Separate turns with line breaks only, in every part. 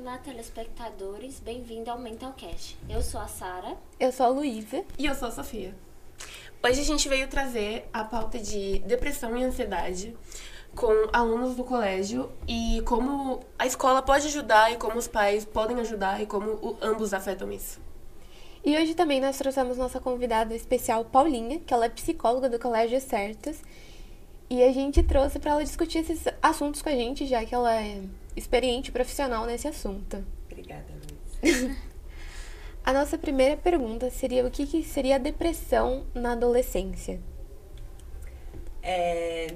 Olá, telespectadores. Bem-vindo ao Mentalcast. Eu sou a Sara.
Eu sou a Luísa.
E eu sou a Sofia. Hoje a gente veio trazer a pauta de depressão e ansiedade com alunos do colégio e como a escola pode ajudar e como os pais podem ajudar e como o, ambos afetam isso.
E hoje também nós trouxemos nossa convidada especial, Paulinha, que ela é psicóloga do Colégio Certas. E a gente trouxe para ela discutir esses assuntos com a gente, já que ela é experiente profissional nesse assunto.
Obrigada, Luiz.
a nossa primeira pergunta seria o que, que seria a depressão na adolescência?
É,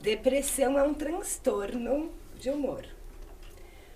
depressão é um transtorno de humor.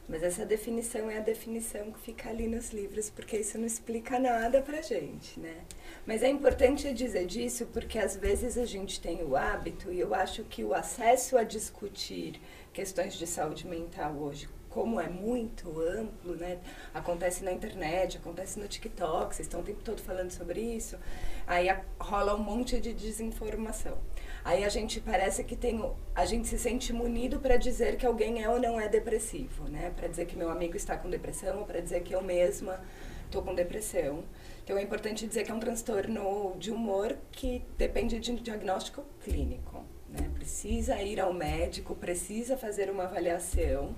Mas essa definição é a definição que fica ali nos livros, porque isso não explica nada pra gente, né? Mas é importante dizer disso porque às vezes a gente tem o hábito, e eu acho que o acesso a discutir questões de saúde mental hoje, como é muito amplo, né? Acontece na internet, acontece no TikTok, vocês estão o tempo todo falando sobre isso, aí rola um monte de desinformação. Aí a gente parece que tem. A gente se sente munido para dizer que alguém é ou não é depressivo, né? Para dizer que meu amigo está com depressão, ou para dizer que eu mesma estou com depressão. Então é importante dizer que é um transtorno de humor que depende de um diagnóstico clínico. Né? Precisa ir ao médico, precisa fazer uma avaliação,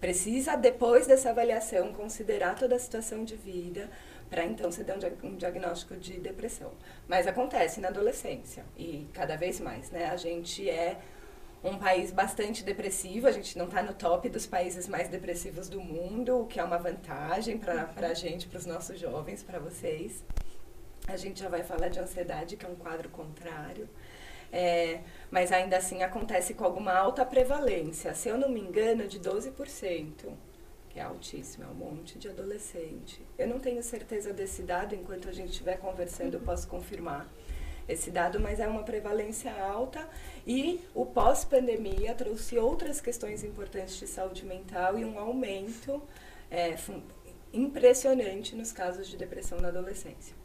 precisa, depois dessa avaliação, considerar toda a situação de vida para então você dar um, diagnóstico de depressão. Mas acontece na adolescência e cada vez mais, né? A gente é um país bastante depressivo, a gente não está no top dos países mais depressivos do mundo, o que é uma vantagem para a gente, para os nossos jovens, para vocês. A gente já vai falar de ansiedade, que é um quadro contrário. É, mas ainda assim acontece com alguma alta prevalência, se eu não me engano, de 12% que é altíssimo, é um monte de adolescente. Eu não tenho certeza desse dado, enquanto a gente estiver conversando eu posso confirmar esse dado, mas é uma prevalência alta e o pós-pandemia trouxe outras questões importantes de saúde mental e um aumento é, impressionante nos casos de depressão na adolescência.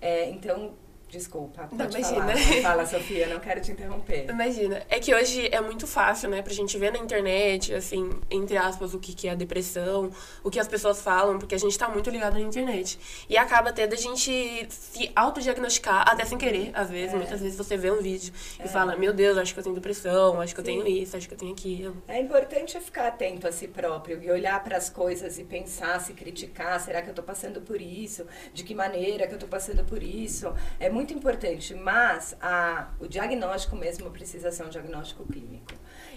É, então, Desculpa, pode não, imagina. Falar. Fala, Sofia, não quero te interromper.
Imagina. É que hoje é muito fácil, né, pra gente ver na internet, assim, entre aspas, o que, que é a depressão, o que as pessoas falam, porque a gente tá muito ligado na internet. E acaba até da gente se autodiagnosticar, até sem querer, às vezes. É. Muitas vezes você vê um vídeo é. e fala, meu Deus, acho que eu tenho depressão, acho que Sim. eu tenho isso, acho que eu tenho aquilo.
É importante ficar atento a si próprio e olhar para as coisas e pensar, se criticar, será que eu tô passando por isso? De que maneira que eu tô passando por isso? É muito muito importante, mas a, o diagnóstico mesmo precisa ser um diagnóstico clínico.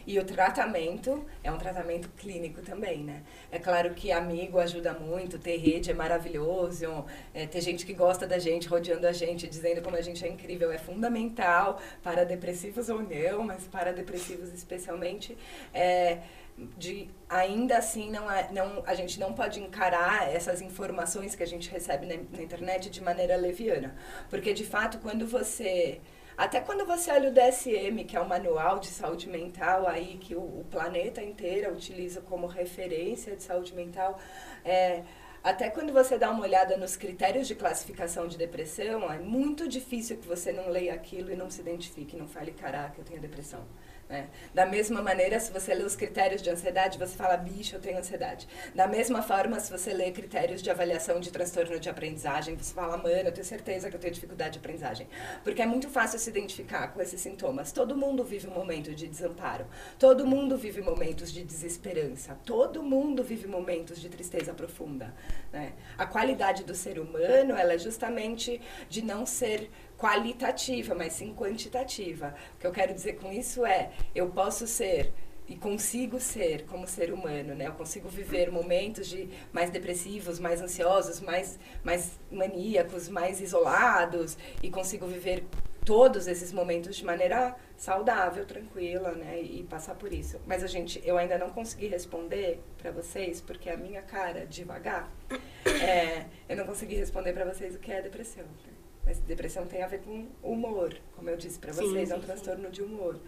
E o tratamento é um tratamento clínico também, né? É claro que amigo ajuda muito, ter rede é maravilhoso, é, ter gente que gosta da gente, rodeando a gente, dizendo como a gente é incrível, é fundamental para depressivos ou não, mas para depressivos especialmente. É, de ainda assim não, é, não a gente não pode encarar essas informações que a gente recebe na, na, internet de maneira leviana. Porque de fato quando você até quando você olha o DSM que é o manual de saúde mental aí que o, o planeta inteiro utiliza como referência de saúde mental é, até quando você dá uma olhada nos critérios de classificação de depressão, é muito difícil que você não leia aquilo e não se identifique, não fale, caraca, eu tenho depressão. Né? Da mesma maneira, se você lê os critérios de ansiedade, você fala, bicho, eu tenho ansiedade. Da mesma forma, se você lê critérios de avaliação de transtorno de aprendizagem, você fala, mano, eu tenho certeza que eu tenho dificuldade de aprendizagem. Porque é muito fácil se identificar com esses sintomas. Todo mundo vive um momento de desamparo. Todo mundo vive momentos de desesperança. Todo mundo vive momentos de tristeza profunda. Né? A qualidade do ser humano, ela é justamente de não ser qualitativa, mas sim quantitativa. O que eu quero dizer com isso é, eu posso ser e consigo ser como ser humano, né? Eu consigo viver momentos de mais depressivos, mais ansiosos, mais mais maníacos, mais isolados e consigo viver todos esses momentos de maneira saudável, tranquila, né? E, passar por isso. Mas a gente, eu ainda não consegui responder para vocês porque a minha cara devagar, é, eu não consegui responder para vocês o que é depressão. Né? Mas depressão tem a ver com humor, como eu disse para vocês, sim, é um sim, transtorno de humor.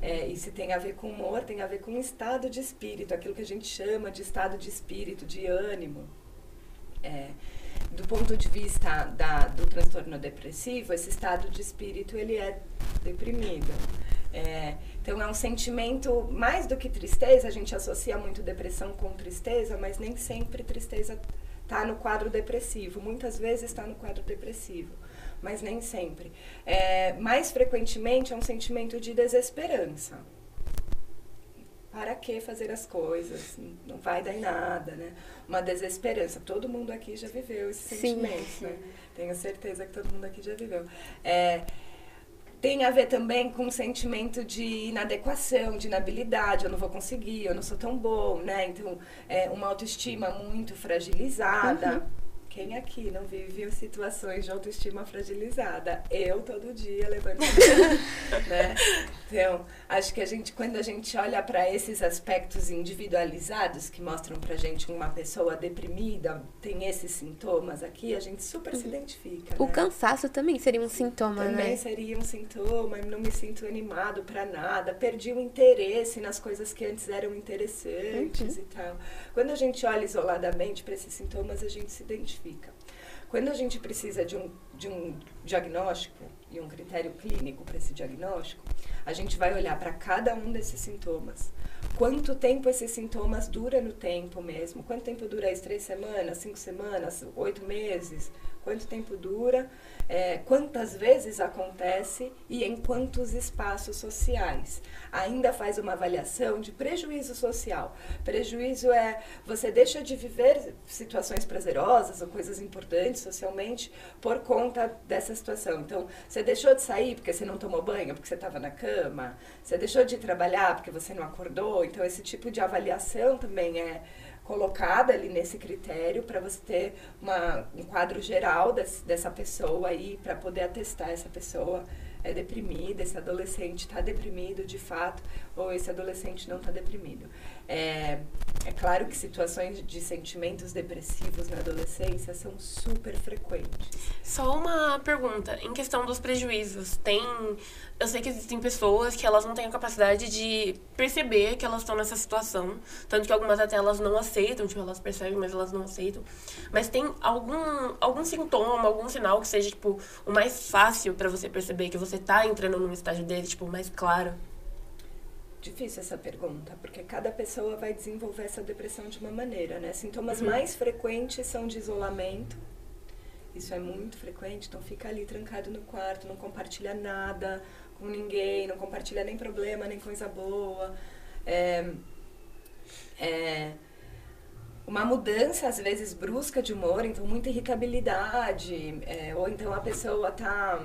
É, e se tem a ver com humor, tem a ver com estado de espírito, aquilo que a gente chama de estado de espírito, de ânimo. É, do ponto de vista da, do transtorno depressivo, esse estado de espírito ele é deprimido. É, Então é um sentimento, mais do que tristeza, a gente associa muito depressão com tristeza, mas nem sempre tristeza está no quadro depressivo. Muitas vezes está no quadro depressivo, mas nem sempre. É, mais frequentemente é um sentimento de desesperança. Para que fazer as coisas? Não vai dar em nada, né? Uma desesperança. Todo mundo aqui já viveu esse sentimento, né? Tenho certeza que todo mundo aqui já viveu. É, tem a ver também com um sentimento de inadequação, de inabilidade, eu não vou conseguir, eu não sou tão bom, né? Então, é uma autoestima muito fragilizada. Uhum. Quem aqui não vive situações de autoestima fragilizada? Eu todo dia levanto, né? Então, acho que a gente, quando a gente olha para esses aspectos individualizados que mostram pra gente uma pessoa deprimida, tem esses sintomas aqui, a gente super uhum. se identifica.
O né? cansaço também seria um sintoma,
também
né?
Também seria um sintoma, não me sinto animado para nada, perdi o interesse nas coisas que antes eram interessantes uhum. e tal. Quando a gente olha isoladamente para esses sintomas, a gente se identifica. Quando a gente precisa de um, de um diagnóstico e um critério clínico para esse diagnóstico, a gente vai olhar para cada um desses sintomas. Quanto tempo esses sintomas dura no tempo mesmo? Quanto tempo dura isso? Três semanas, cinco semanas, oito meses? Quanto tempo dura? É, quantas vezes acontece e em quantos espaços sociais? Ainda faz uma avaliação de prejuízo social. Prejuízo é você deixa de viver situações prazerosas ou coisas importantes socialmente por conta dessa situação. Então, você deixou de sair porque você não tomou banho, porque você estava na cama, você deixou de trabalhar porque você não acordou. Então, esse tipo de avaliação também é colocada ali nesse critério para você ter uma, um quadro geral dessa pessoa aí, para poder atestar essa pessoa é deprimida, esse adolescente está deprimido de fato, ou esse adolescente não está deprimido. É, é claro que situações de sentimentos depressivos na adolescência são super frequentes.
Só uma pergunta, em questão dos prejuízos, tem. Eu sei que existem pessoas que elas não têm a capacidade de perceber que elas estão nessa situação. Tanto que algumas até elas não aceitam, tipo, elas percebem, mas elas não aceitam. Mas tem algum, algum sintoma, algum sinal que seja, tipo, o mais fácil para você perceber que você tá entrando num estágio dele, tipo, mais claro?
Difícil essa pergunta, porque cada pessoa vai desenvolver essa depressão de uma maneira, né? Sintomas uhum. mais frequentes são de isolamento. Isso é muito frequente, então fica ali trancado no quarto, não compartilha nada com ninguém, não compartilha nem problema, nem coisa boa. É, é, uma mudança, às vezes, brusca de humor, então muita irritabilidade, é, ou então a pessoa tá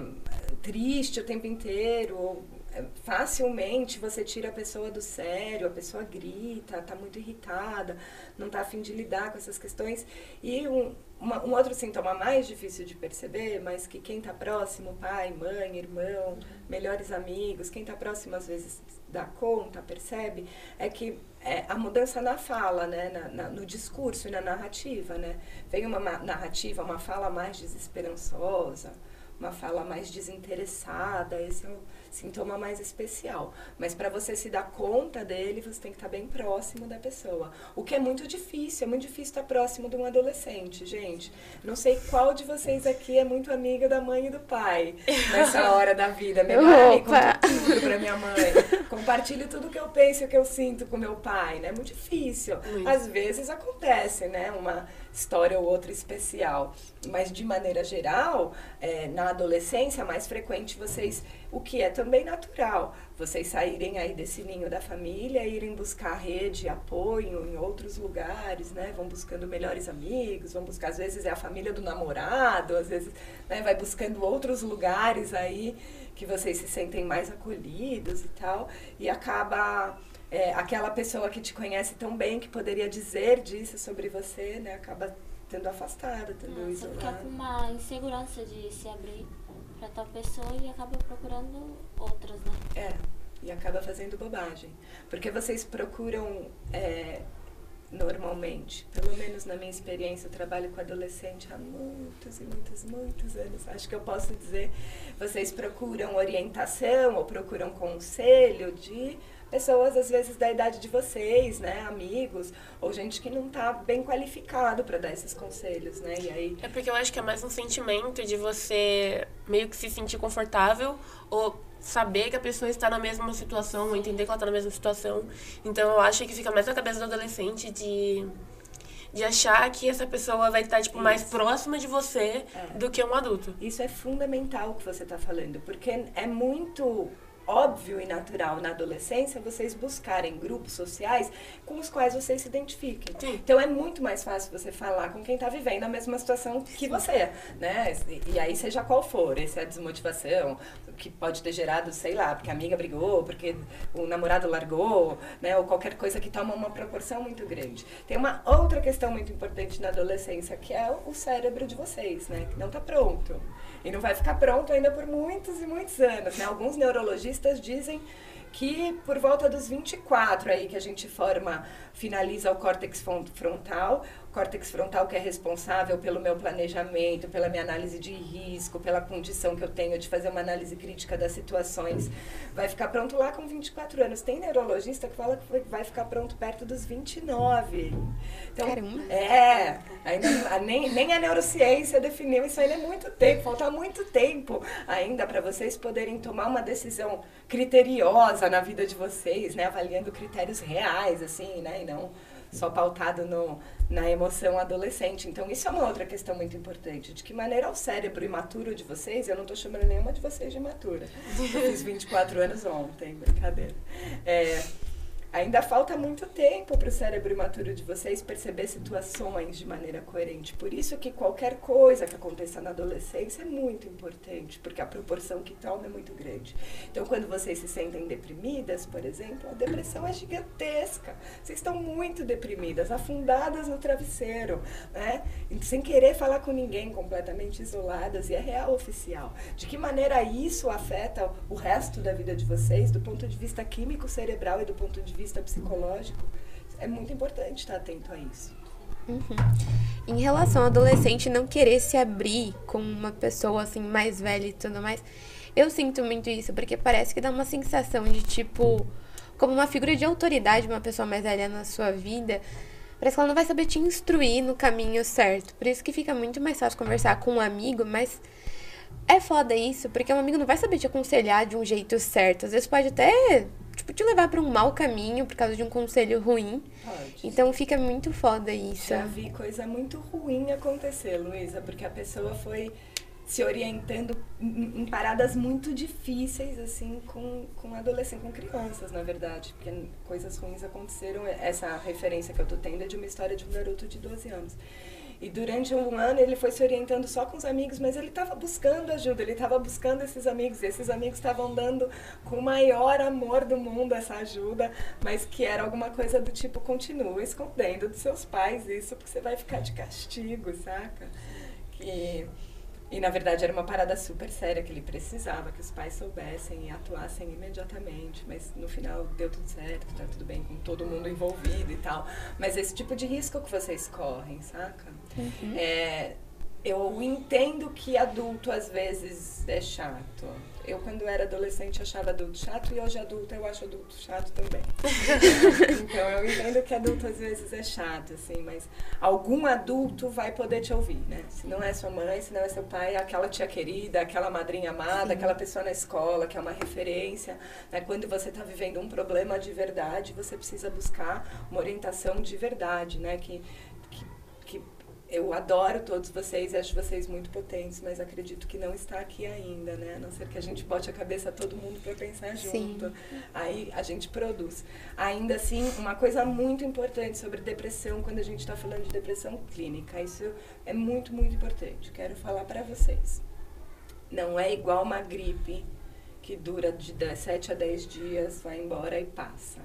triste o tempo inteiro, ou facilmente você tira a pessoa do sério, a pessoa grita, está muito irritada, não está afim de lidar com essas questões. E um, uma, um outro sintoma mais difícil de perceber, mas que quem está próximo, pai, mãe, irmão, melhores amigos, quem está próximo às vezes dá conta, percebe, é que é a mudança na fala, né, na, na, no discurso e na narrativa, né? Vem uma narrativa, uma fala mais desesperançosa, uma fala mais desinteressada, esse é o sintoma mais especial. Mas para você se dar conta dele, você tem que estar tá bem próximo da pessoa. O que é muito difícil, é muito difícil estar próximo de um adolescente, gente. Não sei qual de vocês aqui é muito amiga da mãe e do pai nessa hora da vida. Minha mãe conta tudo pra minha mãe. Compartilho tudo que eu penso e o que eu sinto com meu pai, né? É muito difícil. Muito. Às vezes acontece, né? Uma história ou outra especial. Mas de maneira geral, é, na adolescência, mais frequente vocês o que é também natural. Vocês saírem aí desse ninho da família, irem buscar rede, apoio em outros lugares, né? Vão buscando melhores amigos, vão buscar, às vezes é a família do namorado, às vezes né, vai buscando outros lugares aí que vocês se sentem mais acolhidos e tal, e acaba é, aquela pessoa que te conhece tão bem, que poderia dizer disso sobre você, né? Acaba tendo afastada, tendo
Nossa, isolado. Fica com uma insegurança de se abrir para tal pessoa e acaba procurando outras, né?
É, e acaba fazendo bobagem. Porque vocês procuram é, normalmente, pelo menos na minha experiência, eu trabalho com adolescente há muitos e muitos, muitos anos. Acho que eu posso dizer, vocês procuram orientação ou procuram conselho de pessoas às vezes da idade de vocês, né, amigos, ou gente que não está bem qualificado para dar esses conselhos, né? E aí
É porque eu acho que é mais um sentimento de você meio que se sentir confortável ou saber que a pessoa está na mesma situação, ou entender que ela está na mesma situação. Então eu acho que fica mais na cabeça do adolescente de de achar que essa pessoa vai estar tipo mais próxima de você
É.
do que um adulto.
Isso é fundamental o que você está falando, porque é muito óbvio e natural na adolescência vocês buscarem grupos sociais com os quais vocês se identifiquem.
Sim.
Então é muito mais fácil você falar com quem está vivendo a mesma situação que você, né? E, e aí seja qual for, essa é a desmotivação que pode ter gerado, sei lá, porque a amiga brigou, porque o namorado largou, né? Ou qualquer coisa que toma uma proporção muito grande. Tem uma outra questão muito importante na adolescência que é o cérebro de vocês, né? Que não está pronto. E não vai ficar pronto ainda por muitos e muitos anos, né? Alguns neurologistas dizem que por volta dos 24 aí que a gente forma, finaliza o córtex fron- frontal, córtex frontal que é responsável pelo meu planejamento, pela minha análise de risco, pela condição que eu tenho de fazer uma análise crítica das situações, vai ficar pronto lá com 24 anos. Tem neurologista que fala que vai ficar pronto perto dos 29. Então,
Caramba.
é, ainda, nem, nem a neurociência definiu isso ainda é muito tempo, falta muito tempo ainda para vocês poderem tomar uma decisão criteriosa na vida de vocês, né, avaliando critérios reais, assim, né, e não só pautado no, na emoção adolescente. Então, isso é uma outra questão muito importante. De que maneira o cérebro imaturo de vocês, eu não estou chamando nenhuma de vocês de imatura. Eu fiz 24 anos ontem, brincadeira. É, Ainda falta muito tempo para o cérebro imaturo de vocês perceber situações de maneira coerente. Por isso que qualquer coisa que aconteça na adolescência é muito importante, porque a proporção que toma é muito grande. Então, quando vocês se sentem deprimidas, por exemplo, a depressão é gigantesca. Vocês estão muito deprimidas, afundadas no travesseiro, né? Sem querer falar com ninguém, completamente isoladas, e é real oficial. De que maneira isso afeta o resto da vida de vocês, do ponto de vista químico cerebral e do ponto de vista psicológico? É muito importante estar atento a isso.
Em relação ao adolescente não querer se abrir com uma pessoa assim mais velha e tudo mais, eu sinto muito isso, porque parece que dá uma sensação de tipo, como uma figura de autoridade, uma pessoa mais velha na sua vida, parece que ela não vai saber te instruir no caminho certo. Por isso que fica muito mais fácil conversar com um amigo, mas é foda isso, porque um amigo não vai saber te aconselhar de um jeito certo. Às vezes pode até, tipo, te levar pra um mau caminho por causa de um conselho ruim.
Pode.
Então fica muito foda isso.
Já vi coisa muito ruim acontecer, Luísa, porque a pessoa foi se orientando em, em paradas muito difíceis, assim, com, com adolescentes, com crianças, na verdade. Porque coisas ruins aconteceram. Essa referência que eu tô tendo é de uma história de um garoto de 12 anos. E durante um ano ele foi se orientando só com os amigos, mas ele estava buscando ajuda, ele estava buscando esses amigos, e esses amigos estavam dando com o maior amor do mundo essa ajuda, mas que era alguma coisa do tipo, continua escondendo dos seus pais isso, porque você vai ficar de castigo, saca? Que... E na verdade era uma parada super séria que ele precisava que os pais soubessem e atuassem imediatamente, mas no final deu tudo certo, tá tudo bem com todo mundo envolvido e tal. Mas esse tipo de risco que vocês correm, saca? É, eu entendo que adulto às vezes é chato. Eu, quando era adolescente, achava adulto chato e hoje adulto eu acho adulto chato também. então eu entendo que adulto às vezes é chato, assim, mas algum adulto vai poder te ouvir, né? Se não é sua mãe, se não é seu pai, aquela tia querida, aquela madrinha amada, aquela pessoa na escola que é uma referência. Né? Quando você está vivendo um problema de verdade, você precisa buscar uma orientação de verdade, né? Que eu adoro todos vocês acho vocês muito potentes, mas acredito que não está aqui ainda, né? A não ser que a gente bote a cabeça todo mundo para pensar
Sim.
junto. Aí a gente produz. Ainda assim, uma coisa muito importante sobre depressão, quando a gente está falando de depressão clínica, isso é muito, muito importante. Quero falar para vocês. Não é igual uma gripe que dura de 7 a 10 dias, vai embora e passa.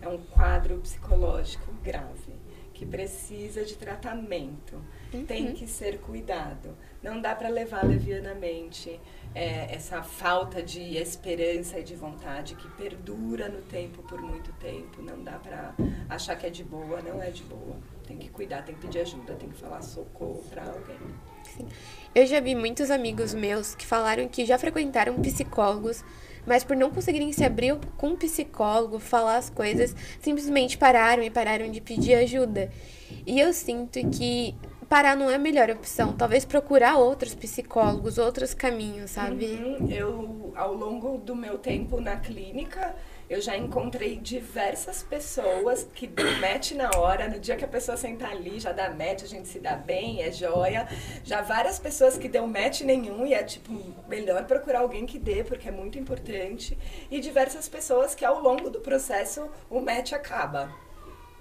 É um quadro psicológico grave que precisa de tratamento, tem que ser cuidado. Não dá para levar levianamente é, essa falta de esperança e de vontade que perdura no tempo por muito tempo. Não dá para achar que é de boa, não é de boa. Tem que cuidar, tem que pedir ajuda, tem que falar socorro para alguém.
Eu já vi muitos amigos meus que falaram que já frequentaram psicólogos, mas por não conseguirem se abrir com um psicólogo, falar as coisas, simplesmente pararam e pararam de pedir ajuda. E eu sinto que parar não é a melhor opção. Talvez procurar outros psicólogos, outros caminhos, sabe?
Uhum. Eu, ao longo do meu tempo na clínica, eu já encontrei diversas pessoas que dão match na hora, no dia que a pessoa sentar ali, já dá match, a gente se dá bem, é joia. Já várias pessoas que dão match nenhum e é tipo, melhor procurar alguém que dê, porque é muito importante. E diversas pessoas que ao longo do processo o match acaba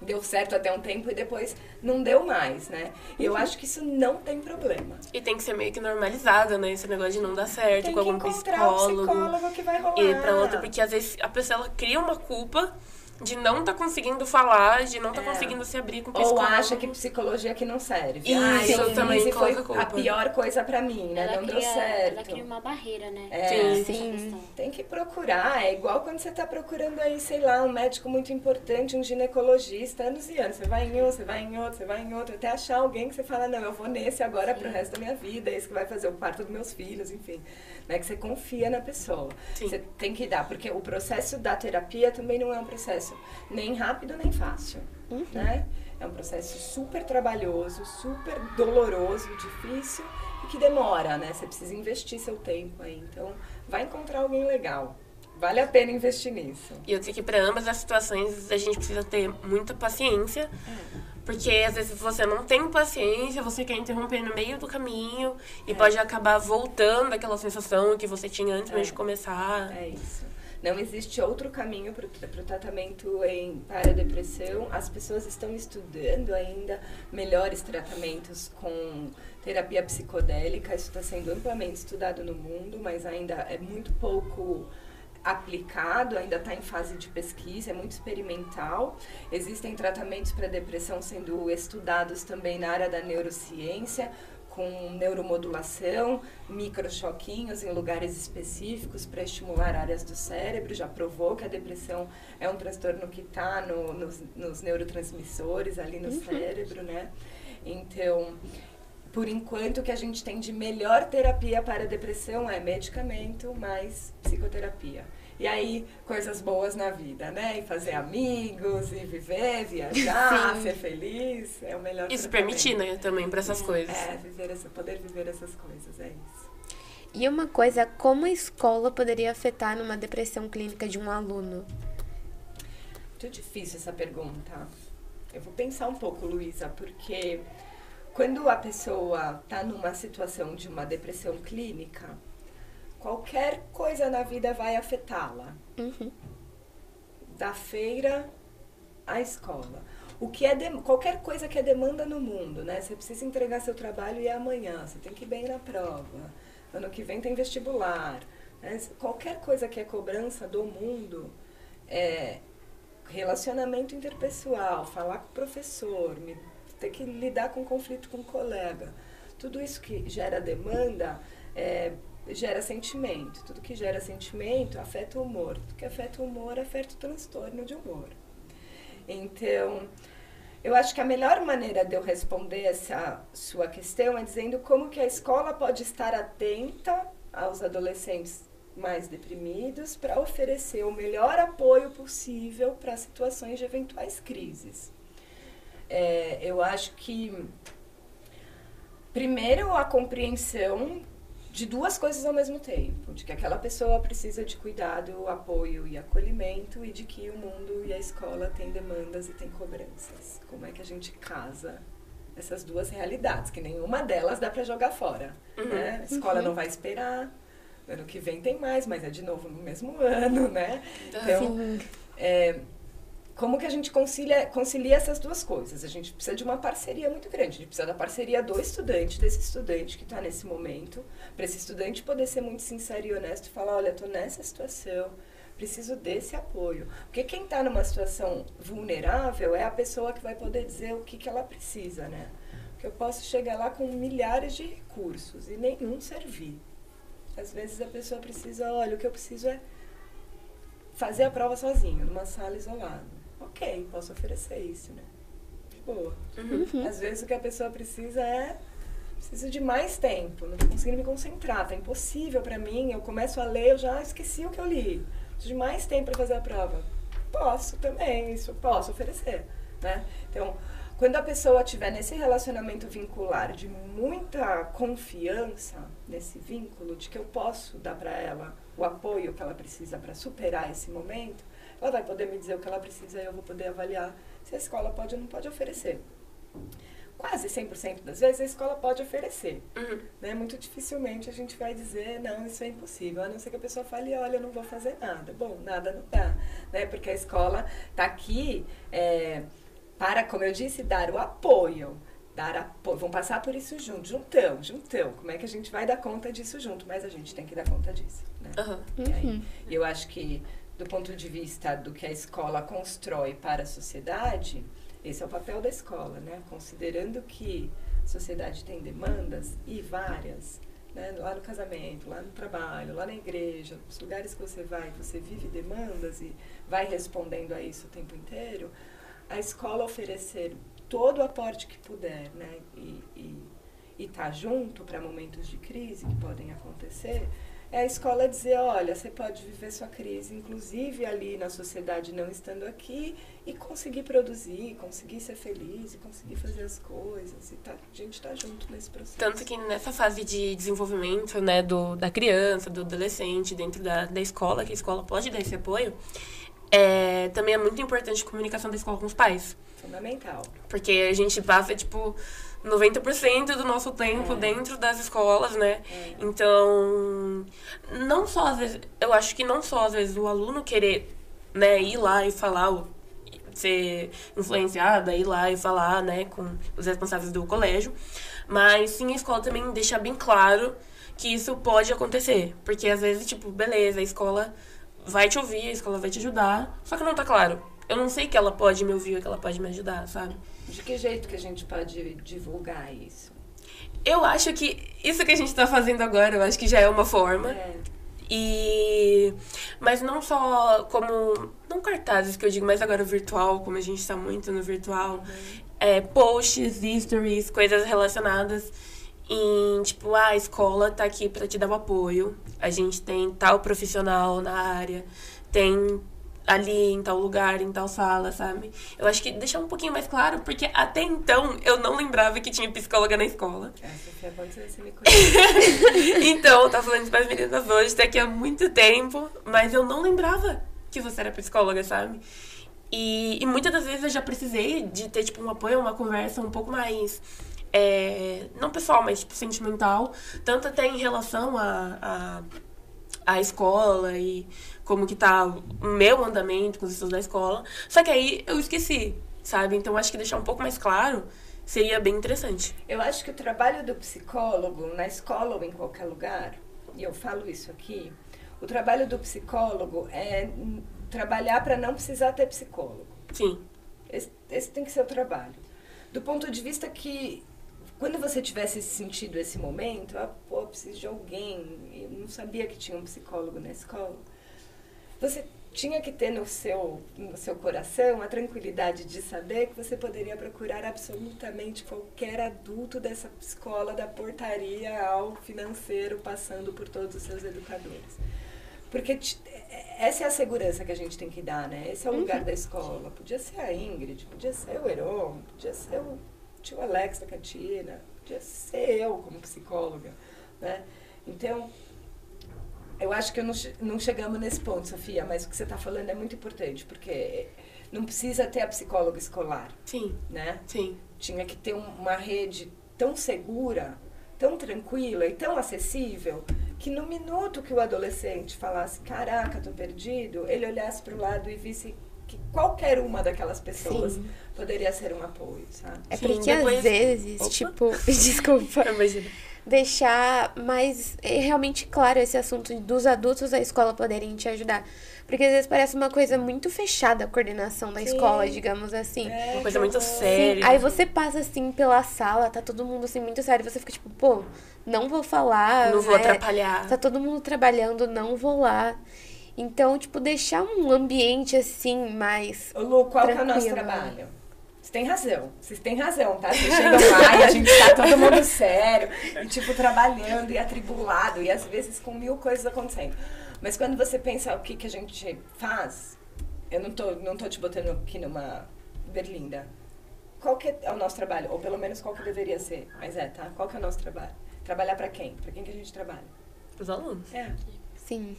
deu certo até um tempo e depois não deu mais, né? E eu acho que isso não tem problema.
E tem que ser meio que normalizado, né? Esse negócio de não dar certo
Tem
com algum
encontrar o
psicólogo.
psicólogo que vai rolar.
E pra outra, porque às vezes a pessoa ela cria uma culpa de não tá conseguindo falar, de não tá
É.
conseguindo se abrir com o
Ou
psicólogo.
acha que psicologia aqui não serve.
Isso,
Ai,
também
e foi a
culpa.
pior coisa pra mim, né?
Ela
não deu
cria,
certo.
ela cria uma barreira, né?
É.
Sim.
Sim.
Tem que procurar, é igual quando você tá procurando aí, sei lá, um médico muito importante, um ginecologista, anos e anos. Você vai em um, você vai em outro, você vai em outro, até achar alguém que você fala, não, eu vou nesse agora pro resto da minha vida, é esse que vai fazer o parto dos meus filhos, enfim. Né? Que você confia na pessoa.
Sim.
Você tem que dar, porque o processo da terapia também não é um processo nem rápido nem fácil, né? É um processo super trabalhoso, super doloroso, difícil e que demora, né? Você precisa investir seu tempo aí. Então, vai encontrar alguém legal. Vale a pena investir nisso.
E eu sei que para ambas as situações a gente precisa ter muita paciência. Porque às vezes você não tem paciência, você quer interromper no meio do caminho e pode acabar voltando aquela sensação que você tinha antes mesmo de começar.
É isso. Não existe outro caminho para o tratamento em para a depressão. As pessoas estão estudando ainda melhores tratamentos com terapia psicodélica. Isso está sendo amplamente estudado no mundo, mas ainda é muito pouco aplicado, ainda está em fase de pesquisa, é muito experimental. Existem tratamentos para depressão sendo estudados também na área da neurociência, com neuromodulação, microchoquinhos em lugares específicos para estimular áreas do cérebro. Já provou que a depressão é um transtorno que está no, nos, nos neurotransmissores ali no cérebro, né? Então, por enquanto, o que a gente tem de melhor terapia para a depressão é medicamento mais psicoterapia. E aí, coisas boas na vida, né? E fazer amigos, e viver, viajar, ser feliz, é o melhor
E se
tratamento.
permitir, né, também para essas coisas.
É, viver essa, poder viver essas coisas, é isso.
E uma coisa, como a escola poderia afetar numa depressão clínica de um aluno?
Muito difícil essa pergunta. Eu vou pensar um pouco, Luísa, porque quando a pessoa está numa situação de uma depressão clínica, qualquer coisa na vida vai afetá-la.
Uhum.
Da feira à escola. O que é dem- qualquer coisa que é demanda no mundo, né? Você precisa entregar seu trabalho e é amanhã, você tem que ir bem na prova. Ano que vem tem vestibular. né? Qualquer coisa que é cobrança do mundo, é, relacionamento interpessoal, falar com o professor, me- ter que lidar com conflito com o colega. Tudo isso que gera demanda é, gera sentimento. Tudo que gera sentimento afeta o humor. Tudo que afeta o humor afeta o transtorno de humor. Então, eu acho que a melhor maneira de eu responder essa sua questão é dizendo como que a escola pode estar atenta aos adolescentes mais deprimidos para oferecer o melhor apoio possível para situações de eventuais crises. É, eu acho que, primeiro, a compreensão de duas coisas ao mesmo tempo, de que aquela pessoa precisa de cuidado, apoio e acolhimento e de que o mundo e a escola têm demandas e têm cobranças. Como é que a gente casa essas duas realidades, que nenhuma delas dá para jogar fora, né? A escola não vai esperar, ano que vem tem mais, mas é de novo no mesmo ano, né? Então,
Sim.
é, como que a gente concilia, concilia essas duas coisas? A gente precisa de uma parceria muito grande. A gente precisa da parceria do estudante, desse estudante que está nesse momento, para esse estudante poder ser muito sincero e honesto e falar, olha, estou nessa situação, preciso desse apoio. Porque quem está numa situação vulnerável é a pessoa que vai poder dizer o que, que ela precisa, né? Porque eu posso chegar lá com milhares de recursos e nenhum servir. Às vezes a pessoa precisa, olha, o que eu preciso é fazer a prova sozinho, numa sala isolada. Ok, posso oferecer isso, né? De boa. Às vezes o que a pessoa precisa é preciso de mais tempo, não tô conseguindo me concentrar, tá impossível para mim, eu começo a ler, eu já esqueci o que eu li. Preciso de mais tempo para fazer a prova. Posso também, isso posso oferecer, né? Então, quando a pessoa estiver nesse relacionamento vincular de muita confiança nesse vínculo, de que eu posso dar para ela o apoio que ela precisa para superar esse momento, ela vai poder me dizer o que ela precisa e eu vou poder avaliar se a escola pode ou não pode oferecer. Quase 100% das vezes a escola pode oferecer.
Uhum.
Né? Muito dificilmente a gente vai dizer, não, isso é impossível. A não ser que a pessoa fale, olha, eu não vou fazer nada. Bom, nada não dá. Né? Porque a escola está aqui é, para, como eu disse, dar o apoio. Dar apoio. Vão passar por isso junto, juntão, juntão. Como é que a gente vai dar conta disso junto? Mas a gente tem que dar conta disso. Né?
Uhum.
E aí, eu acho que, do ponto de vista do que a escola constrói para a sociedade, esse é o papel da escola, né? Considerando que a sociedade tem demandas e várias, né? lá no casamento, lá no trabalho, lá na igreja, nos lugares que você vai, você vive demandas e vai respondendo a isso o tempo inteiro, a escola oferecer todo o aporte que puder, né? E, e, e tá junto para momentos de crise que podem acontecer, é a escola dizer, olha, você pode viver sua crise, inclusive ali na sociedade não estando aqui, e conseguir produzir, conseguir ser feliz, e conseguir fazer as coisas. E tá, a gente tá junto nesse processo.
Tanto que nessa fase de desenvolvimento, né, do, da criança, do adolescente, dentro da, da escola, que a escola pode dar esse apoio, é, também é muito importante a comunicação da escola com os pais.
Fundamental.
Porque a gente passa, tipo, 90% do nosso tempo
É.
dentro das escolas, né?
É.
Então, não só às vezes, eu acho que não só às vezes o aluno querer, né, ir lá e falar, ser influenciada, ir lá e falar, né, com os responsáveis do colégio, mas sim a escola também deixar bem claro que isso pode acontecer, porque às vezes, tipo, beleza, a escola vai te ouvir, a escola vai te ajudar, só que não tá claro. Eu não sei que ela pode me ouvir ou que ela pode me ajudar, sabe?
De que jeito que a gente pode divulgar isso?
Eu acho que isso que a gente tá fazendo agora, eu acho que já é uma forma.
É.
E. Mas não só como. Não cartazes que eu digo, mas agora virtual, como a gente tá muito no virtual. É, posts, stories, coisas relacionadas em tipo, ah, a escola tá aqui pra te dar o apoio. A gente tem tal profissional na área, tem ali em tal lugar, em tal sala, sabe? Eu acho que deixar um pouquinho mais claro, porque até então eu não lembrava que tinha psicóloga na escola.
É, você me conhece.
Então, eu tava falando isso pras meninas hoje, daqui a muito tempo, mas eu não lembrava que você era psicóloga, sabe? E, e muitas das vezes eu já precisei de ter, tipo, um apoio, uma conversa um pouco mais. é, não pessoal, mas tipo, sentimental. Tanto até em relação a, a, a escola e como que tá o meu andamento com os estudos da escola. Só que aí eu esqueci, sabe? Então acho que deixar um pouco mais claro seria bem interessante.
Eu acho que o trabalho do psicólogo, na escola ou em qualquer lugar, e eu falo isso aqui, o trabalho do psicólogo é trabalhar para não precisar ter psicólogo.
Sim.
Esse, esse tem que ser o trabalho. Do ponto de vista que, quando você tivesse sentido esse momento, ah, pô, eu preciso de alguém, eu não sabia que tinha um psicólogo na escola, você tinha que ter no seu, no seu coração a tranquilidade de saber que você poderia procurar absolutamente qualquer adulto dessa escola, da portaria ao financeiro, passando por todos os seus educadores. Porque ti- essa é a segurança que a gente tem que dar, né? Esse é o lugar da escola. Podia ser a Ingrid, podia ser o Heron, podia ser o tio Alex da cantina, podia ser eu como psicóloga, né? Então, eu acho que eu não, não chegamos nesse ponto, Sofia, mas o que você está falando é muito importante, porque não precisa ter a psicóloga escolar,
Sim,
né?
sim.
Tinha que ter um- uma rede tão segura, tão tranquila e tão acessível, que no minuto que o adolescente falasse, caraca, tô perdido, ele olhasse para o lado e visse que qualquer uma daquelas pessoas
Sim.
poderia ser um apoio, sabe?
É
Sim,
porque
depois-
às vezes,
Opa.
tipo, desculpa,
Imagina.
deixar mais é, realmente claro esse assunto dos adultos da escola poderem te ajudar. Porque às vezes parece uma coisa muito fechada a coordenação da
Sim.
escola, digamos assim.
É,
Uma coisa muito
horror.
séria.
Aí você passa assim pela sala, tá todo mundo assim muito sério, e você fica tipo, pô, não vou falar.
Não vou
né?
atrapalhar.
Tá todo mundo trabalhando, não vou lá. Então, tipo, deixar um ambiente assim mais.
Ô, Lu, qual que é o nosso
Tranquila.
trabalho? Você tem razão, vocês têm razão, tá? Vocês chegam lá e a gente tá todo mundo sério, e tipo, trabalhando e atribulado, e às vezes com mil coisas acontecendo. Mas quando você pensa o que, que a gente faz, eu não tô, não tô te botando aqui numa berlinda. qual que é o nosso trabalho? Ou pelo menos qual que deveria ser? Mas é, tá? Qual que é o nosso trabalho? Trabalhar para quem? Para quem que a gente trabalha?
Os alunos.
É.
Sim.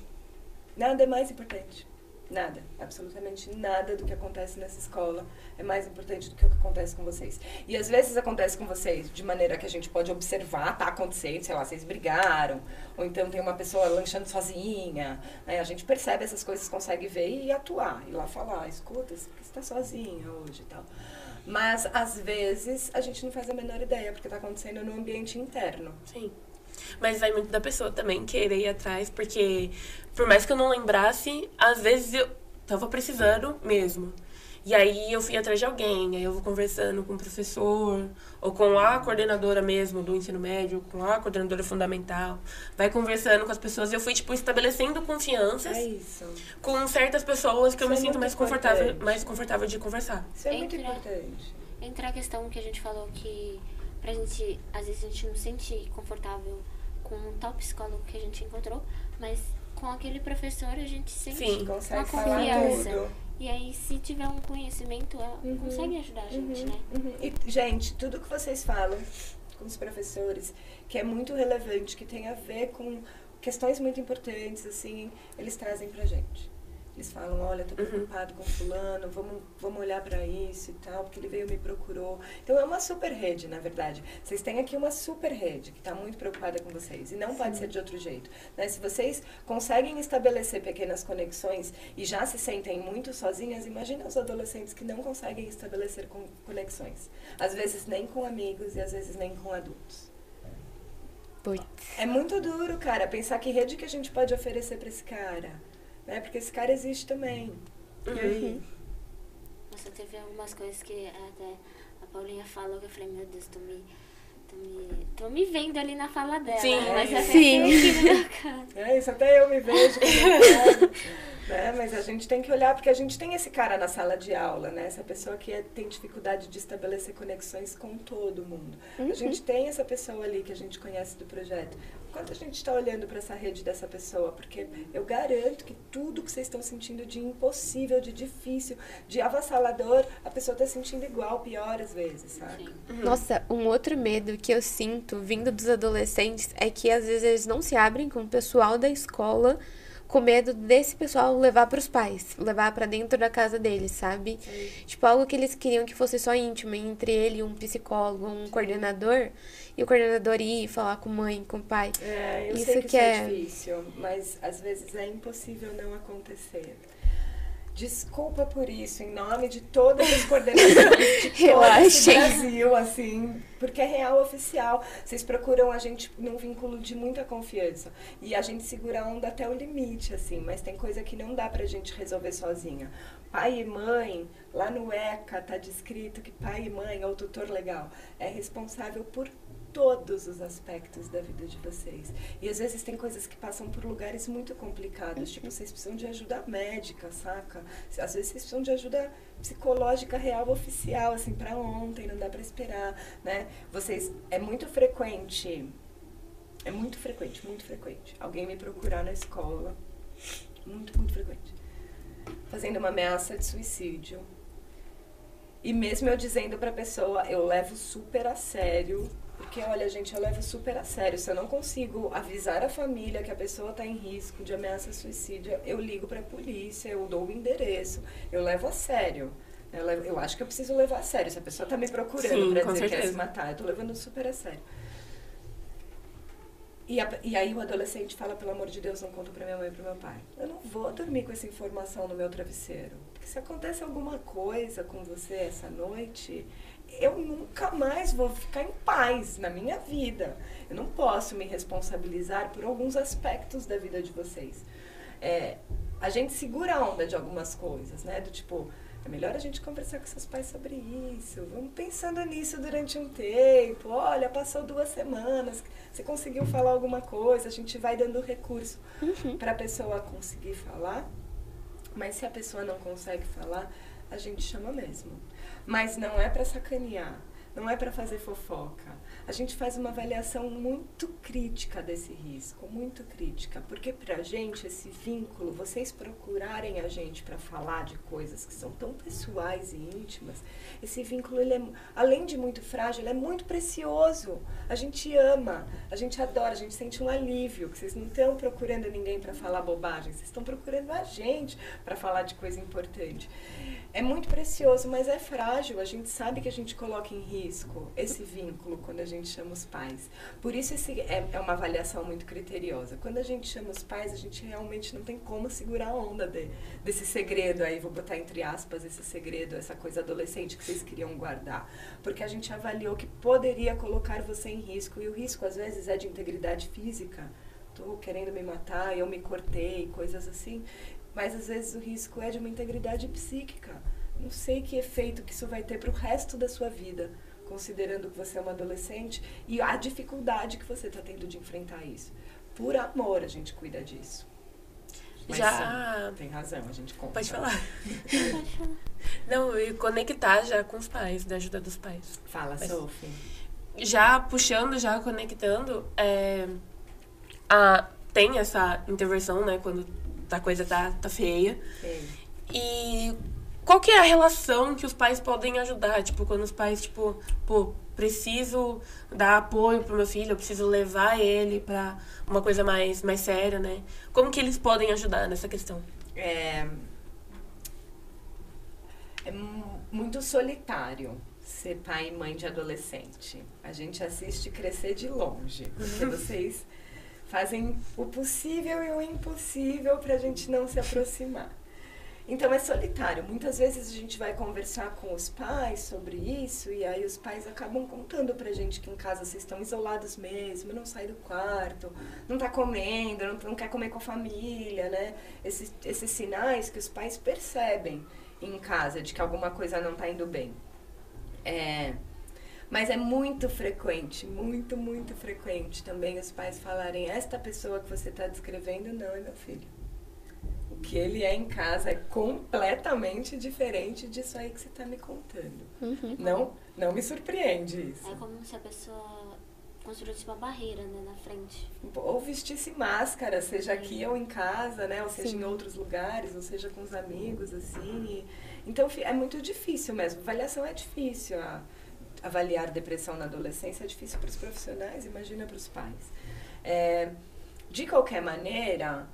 Nada é mais importante. Nada, absolutamente nada do que acontece nessa escola é mais importante do que o que acontece com vocês. E às vezes acontece com vocês de maneira que a gente pode observar, tá acontecendo, sei lá, vocês brigaram, ou então tem uma pessoa lanchando sozinha. Né? A gente percebe essas coisas, consegue ver e atuar, e lá falar, escuta, você está sozinha hoje e tal. Mas às vezes a gente não faz a menor ideia, porque está acontecendo no ambiente interno.
Sim. Mas vai muito da pessoa também querer ir atrás, porque por mais que eu não lembrasse, às vezes eu tava precisando mesmo. E aí eu fui atrás de alguém, aí eu vou conversando com o professor, ou com a coordenadora mesmo do ensino médio, com a coordenadora fundamental. Vai conversando com as pessoas. Eu fui, tipo, estabelecendo confianças
É isso.
com certas pessoas que eu
Isso
me
é
sinto
muito
mais confortável, mais confortável de conversar.
Isso é muito
Entra-
importante.
Entra a questão que a gente falou que pra gente, às vezes a gente não se sente confortável com um tal psicólogo que a gente encontrou, mas com aquele professor a gente sente
Sim.
Uma confiança. E aí, se tiver um conhecimento, ela
Uhum.
consegue ajudar a gente,
Uhum,
né?
uhum. E, gente, tudo que vocês falam com os professores, que é muito relevante, que tem a ver com questões muito importantes, assim, eles trazem pra gente. Eles falam, olha, tô
Uhum.
preocupado com fulano, vamos, vamos olhar pra isso e tal, porque ele veio me procurou. Então é uma super rede, na verdade. Vocês têm aqui uma super rede que está muito preocupada com vocês. E não pode ser de outro jeito. Né? Se vocês conseguem estabelecer pequenas conexões e já se sentem muito sozinhas, imagina os adolescentes que não conseguem estabelecer con- conexões. Às vezes nem com amigos e às vezes nem com adultos.
Putz.
É muito duro, cara, pensar que rede que a gente pode oferecer pra esse cara. Né? Porque esse cara existe também. E aí?
Nossa, teve algumas coisas que até a Paulinha falou que eu falei, meu Deus, tô me. tô me, tô me vendo ali na fala dela.
Sim.
né? mas
É.
Sim.
É, isso até eu me vejo. né? Mas a gente tem que olhar, porque a gente tem esse cara na sala de aula, né? Essa pessoa que é- tem dificuldade de estabelecer conexões com todo mundo. A gente tem essa pessoa ali que a gente conhece do projeto. Quanto a gente está olhando para essa rede dessa pessoa? Porque eu garanto que tudo que vocês estão sentindo de impossível, de difícil, de avassalador, a pessoa está sentindo igual, pior às vezes, sabe?
Sim.
Nossa, um outro medo que eu sinto vindo dos adolescentes é que às vezes eles não se abrem com o pessoal da escola com medo desse pessoal levar pros pais, levar pra dentro da casa deles, sabe? Tipo, algo que eles queriam que fosse só íntimo entre ele e um psicólogo, um coordenador, e o coordenador ir falar com mãe, com pai.
É, eu
Isso
sei que,
que
isso
é-
é difícil, mas às vezes é impossível não acontecer. Desculpa por isso, em nome de todas as coordenações de todo
Relaxem.
Brasil, assim, porque é real oficial. Vocês procuram a gente num vínculo de muita confiança. E a gente segura a onda até o limite, assim, mas tem coisa que não dá pra gente resolver sozinha. Pai e mãe, lá no ECA tá descrito que pai e mãe, ou tutor legal, é responsável por todos os aspectos da vida de vocês. E às vezes tem coisas que passam por lugares muito complicados, tipo, vocês precisam de ajuda médica, saca? Às vezes vocês precisam de ajuda psicológica real oficial, assim, para ontem, não dá para esperar, né? Vocês é muito frequente é muito frequente, muito frequente. Alguém me procurar na escola, muito, muito frequente, fazendo uma ameaça de suicídio. E mesmo eu dizendo pra pessoa, eu levo super a sério, porque olha, gente, eu levo super a sério. Se eu não consigo avisar a família que a pessoa está em risco de ameaça suicídio, eu ligo pra polícia, eu dou o endereço, eu levo a sério. Eu, levo- eu acho que eu preciso levar a sério. Se a pessoa tá me procurando
com
dizer que quer se matar, eu tô levando super a sério. E, a- e aí o adolescente fala, pelo amor de Deus, não conta pra minha mãe e pro meu pai. Eu não vou dormir com essa informação no meu travesseiro. Porque se acontece alguma coisa com você essa noite, eu nunca mais vou ficar em paz na minha vida. Eu não posso me responsabilizar por alguns aspectos da vida de vocês. É, a gente segura a onda de algumas coisas, né? Do tipo, é melhor a gente conversar com seus pais sobre isso. Vamos pensando nisso durante um tempo. Olha, passou duas semanas, você conseguiu falar alguma coisa, a gente vai dando recurso para a pessoa conseguir falar. Mas se a pessoa não consegue falar, a gente chama mesmo. Mas não é para sacanear. não é para fazer fofoca. A gente faz uma avaliação muito crítica desse risco, muito crítica, porque para a gente esse vínculo, vocês procurarem a gente para falar de coisas que são tão pessoais e íntimas, esse vínculo, ele é, além de muito frágil, é muito precioso. A gente ama, a gente adora, a gente sente um alívio, que vocês não estão procurando ninguém para falar bobagem, vocês estão procurando a gente para falar de coisa importante. É muito precioso, mas é frágil. A gente sabe que a gente coloca em risco esse vínculo quando a gente chama os pais. Por isso esse é, é uma avaliação muito criteriosa. Quando a gente chama os pais, a gente realmente não tem como segurar a onda de, desse segredo aí, vou botar entre aspas esse segredo, essa coisa adolescente que vocês queriam guardar. Porque a gente avaliou que poderia colocar você em risco. E o risco, às vezes, é de integridade física. Estou querendo me matar, eu me cortei, coisas assim. Mas às vezes o risco é de uma integridade psíquica. Não sei que efeito que isso vai ter para o resto da sua vida, considerando que você é uma adolescente e a dificuldade que você está tendo de enfrentar isso. Por amor a gente cuida disso. Mas
já.
Sim, tem razão, a gente conta.
Pode falar. Não, e conectar já com os pais, da ajuda dos pais.
Fala,
Mas-
Sophie.
Já puxando, já conectando, é, a, tem essa intervenção, né, quando a coisa tá, tá feia.
Ei.
E qual que é a relação que os pais podem ajudar? Tipo, quando os pais, tipo, pô, preciso dar apoio pro meu filho, eu preciso levar ele pra uma coisa mais, mais séria, né? Como que eles podem ajudar nessa questão?
é, é mu- muito solitário ser pai e mãe de adolescente. A gente assiste crescer de longe, porque vocês fazem o possível e o impossível para a gente não se aproximar. Então é solitário. Muitas vezes a gente vai conversar com os pais sobre isso e aí os pais acabam contando pra gente que em casa vocês estão isolados mesmo, não sai do quarto, não tá comendo, não, não quer comer com a família, né? Esses, esses sinais que os pais percebem em casa de que alguma coisa não tá indo bem. É, mas é muito frequente, muito, muito frequente também os pais falarem: esta pessoa que você está descrevendo não é meu filho. O que ele é em casa é completamente diferente disso aí que você está me contando.
Uhum.
Não, não me surpreende isso.
É como se a pessoa construísse uma barreira, né, na frente.
Ou vestisse máscara, seja aqui ou em casa, né? Ou seja
Sim.
em outros lugares, ou seja com os amigos, assim. E- Então é muito difícil mesmo. Avaliação é difícil. Avaliar depressão na adolescência é difícil para os profissionais, imagina para os pais. É, de qualquer maneira,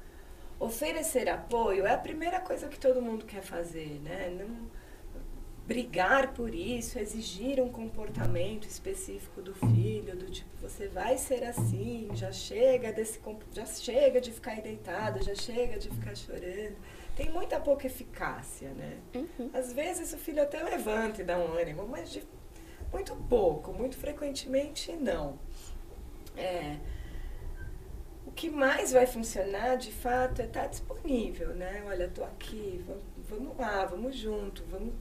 oferecer apoio é a primeira coisa que todo mundo quer fazer, né? Não, brigar por isso, exigir um comportamento específico do filho, do tipo, você vai ser assim, já chega desse já chega de ficar aí deitado, já chega de ficar chorando. Tem muita pouca eficácia, né?
Uhum.
Às vezes o filho até levanta e dá um ânimo, mas de muito pouco, muito frequentemente não. É, o que mais vai funcionar, de fato, é estar disponível, né? Olha, estou aqui, vamos, vamos lá, vamos junto, vamos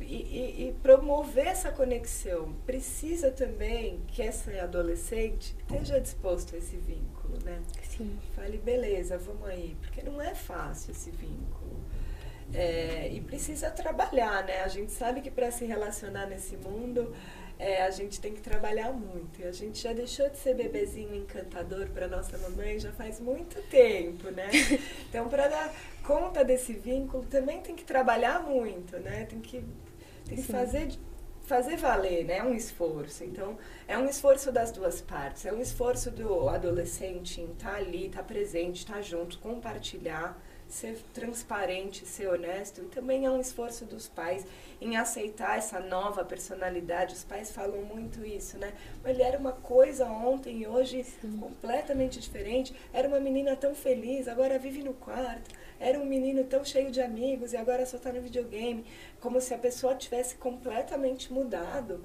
e, e- e promover essa conexão. Precisa também que essa adolescente esteja disposto a esse vínculo, né?
Sim.
Fale, beleza, vamos aí, porque não é fácil esse vínculo. É, e precisa trabalhar, né? A gente sabe que para se relacionar nesse mundo, é, a gente tem que trabalhar muito. E a gente já deixou de ser bebezinho encantador para nossa mamãe já faz muito tempo, né? Então, para dar conta desse vínculo, também tem que trabalhar muito, né? Tem que, tem que
Sim.
fazer fazer valer, né? É um esforço. Então, é um esforço das duas partes. É um esforço do adolescente em estar ali, estar presente, estar junto, compartilhar, ser transparente, ser honesto. E também é um esforço dos pais em aceitar essa nova personalidade. Os pais falam muito isso, né? Ele era uma coisa ontem e hoje completamente diferente. Era uma menina tão feliz, agora vive no quarto. Era um menino tão cheio de amigos e agora só está no videogame. Como se a pessoa tivesse completamente mudado.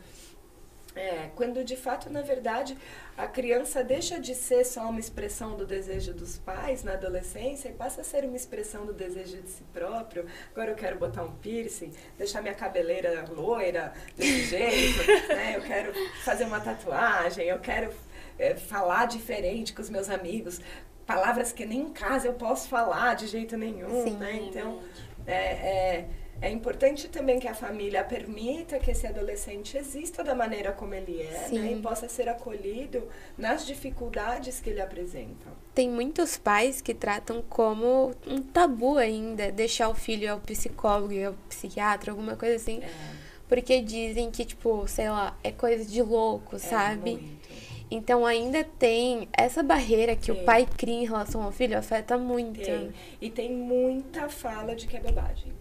É, quando de fato, na verdade, a criança deixa de ser só uma expressão do desejo dos pais na adolescência e passa a ser uma expressão do desejo de si próprio. Agora eu quero botar um piercing, deixar minha cabeleira loira desse jeito, né? eu quero fazer uma tatuagem, eu quero é, falar diferente com os meus amigos, palavras que nem em casa eu posso falar de jeito nenhum,
Sim,
né? Então, é, é, É importante também que a família permita que esse adolescente exista da maneira como ele é, né? E possa ser acolhido nas dificuldades que ele apresenta.
Tem muitos pais que tratam como um tabu ainda deixar o filho ao psicólogo e ao psiquiatra, alguma coisa assim. É. Porque dizem que, tipo, sei lá, é coisa de louco, é, sabe? Muito. Então ainda tem essa barreira que tem. o pai cria em relação ao filho afeta muito.
Tem. E tem muita fala de que é bobagem.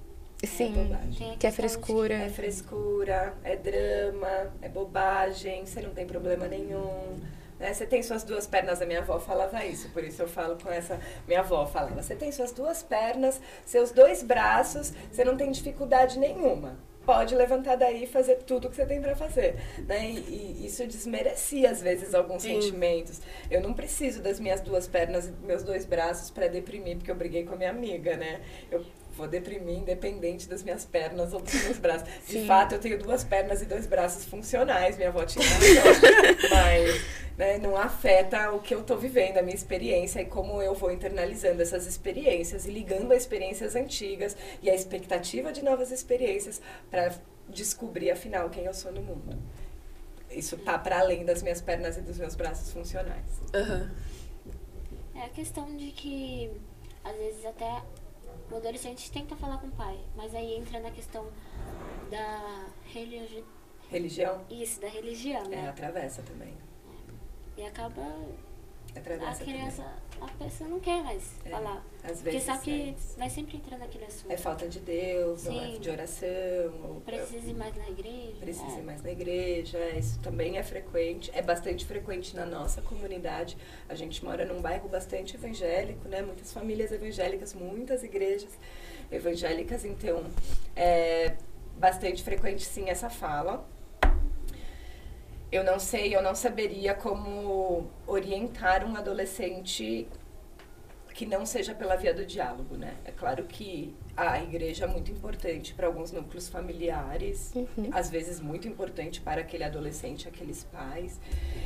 Sim, é que é frescura.
É frescura, é drama, é bobagem, você não tem problema nenhum. Né? Você tem suas duas pernas, a minha avó falava isso, por isso eu falo com essa. Minha avó falava: você tem suas duas pernas, seus dois braços, você não tem dificuldade nenhuma. Pode levantar daí e fazer tudo que você tem para fazer. Né? E, e, isso desmerecia, às vezes, alguns Sim. sentimentos. Eu não preciso das minhas duas pernas e meus dois braços para deprimir, porque eu briguei com a minha amiga, né? Eu vou deprimir independente das minhas pernas ou dos meus braços. Sim. De fato, eu tenho duas pernas e dois braços funcionais, minha avó tinha mas né, não afeta o que eu estou vivendo, a minha experiência e como eu vou internalizando essas experiências e ligando a experiências antigas e a expectativa de novas experiências para descobrir, afinal, quem eu sou no mundo. Isso tá para além das minhas pernas e dos meus braços funcionais.
Uhum.
É a questão de que, às vezes, até o adolescente tenta falar com o pai, mas aí entra na questão da religi...
religião.
Isso, da religião, né?
É, atravessa também.
É. E acaba
Atravessa
a criança, também. a pessoa não quer mais é, falar. Às vezes porque sabe que é vai sempre entrar naquele assunto.
É falta de Deus, Sim. não é de oração.
Precisa ir mais na igreja.
Precisa é. ir mais na igreja, isso também é frequente, é bastante frequente na nossa comunidade. A gente mora num bairro bastante evangélico, né? Muitas famílias evangélicas, muitas igrejas evangélicas, então é bastante frequente sim essa fala eu não sei, eu não saberia como orientar um adolescente que não seja pela via do diálogo, né? É claro que a igreja é muito importante para alguns núcleos familiares, uhum. às vezes muito importante para aquele adolescente, aqueles pais.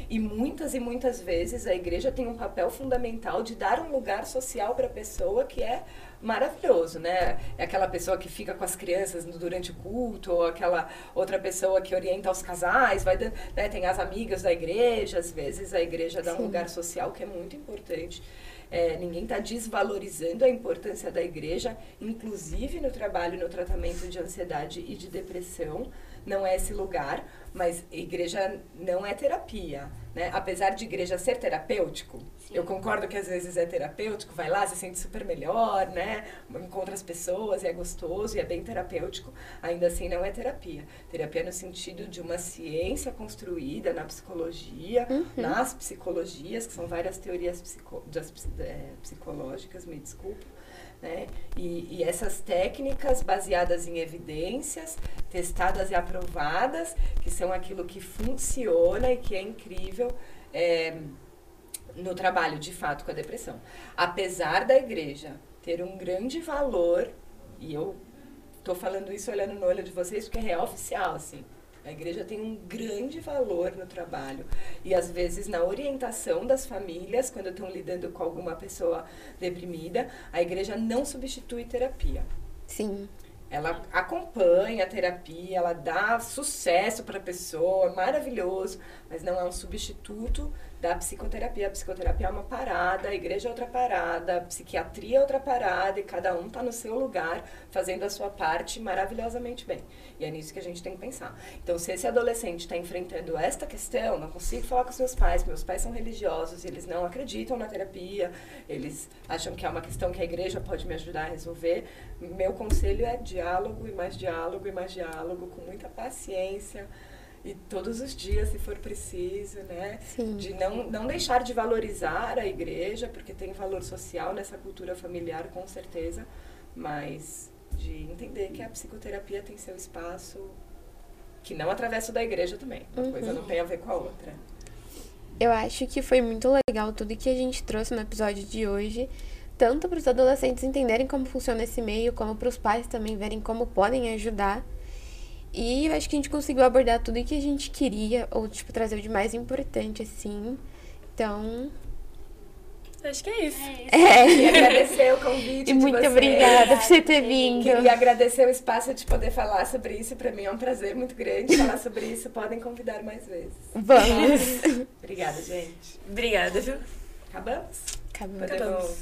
E muitas e muitas vezes a igreja tem um papel fundamental de dar um lugar social para a pessoa que é maravilhoso, né? É aquela pessoa que fica com as crianças durante o culto, ou aquela outra pessoa que orienta os casais, vai, né? tem as amigas da igreja, às vezes a igreja dá Sim. um lugar social que é muito importante. É, ninguém está desvalorizando a importância da igreja, inclusive no trabalho no tratamento de ansiedade e de depressão. Não é esse lugar, mas igreja não é terapia. Né? Apesar de igreja ser terapêutico, Sim. eu concordo que às vezes é terapêutico, vai lá, se sente super melhor, né? encontra as pessoas e é gostoso e é bem terapêutico, ainda assim não é terapia. Terapia no sentido de uma ciência construída na psicologia, uhum. nas psicologias, que são várias teorias psico, das, é, psicológicas, me desculpa, né? E, e, essas técnicas baseadas em evidências, testadas e aprovadas, que são aquilo que funciona e que é incrível é, no trabalho de fato com a depressão. Apesar da igreja ter um grande valor, e eu estou falando isso olhando no olho de vocês porque é real oficial, assim. A igreja tem um grande valor no trabalho e às vezes na orientação das famílias, quando estão lidando com alguma pessoa deprimida, a igreja não substitui terapia.
Sim.
Ela acompanha a terapia, ela dá sucesso para a pessoa, maravilhoso, mas não é um substituto da psicoterapia. A psicoterapia é uma parada, a igreja é outra parada, a psiquiatria é outra parada e cada um está no seu lugar fazendo a sua parte maravilhosamente bem. E é nisso que a gente tem que pensar. Então, se esse adolescente está enfrentando esta questão, não consigo falar com os meus pais, meus pais são religiosos, eles não acreditam na terapia, eles acham que é uma questão que a igreja pode me ajudar a resolver, meu conselho é diálogo e mais diálogo e mais diálogo, com muita paciência e todos os dias, se for preciso, né?
Sim.
De não, não deixar de valorizar a igreja, porque tem valor social nessa cultura familiar, com certeza, mas de entender que a psicoterapia tem seu espaço, que não atravessa da igreja também. Uma uhum. coisa não tem a ver com a outra.
Eu acho que foi muito legal tudo que a gente trouxe no episódio de hoje, tanto para os adolescentes entenderem como funciona esse meio, como para os pais também verem como podem ajudar. E eu acho que a gente conseguiu abordar tudo o que a gente queria, ou, tipo, trazer o de mais importante, assim. Então,
Acho que é isso.
É isso.
Queria
É.
agradecer o convite
E muito obrigada por você ter vindo.
Queria agradecer o espaço de poder falar sobre isso. Pra mim é um prazer muito grande falar sobre isso. Podem convidar mais vezes.
Vamos.
Obrigada, gente.
Obrigada, viu?
Acabamos?
Acabou.
Podemos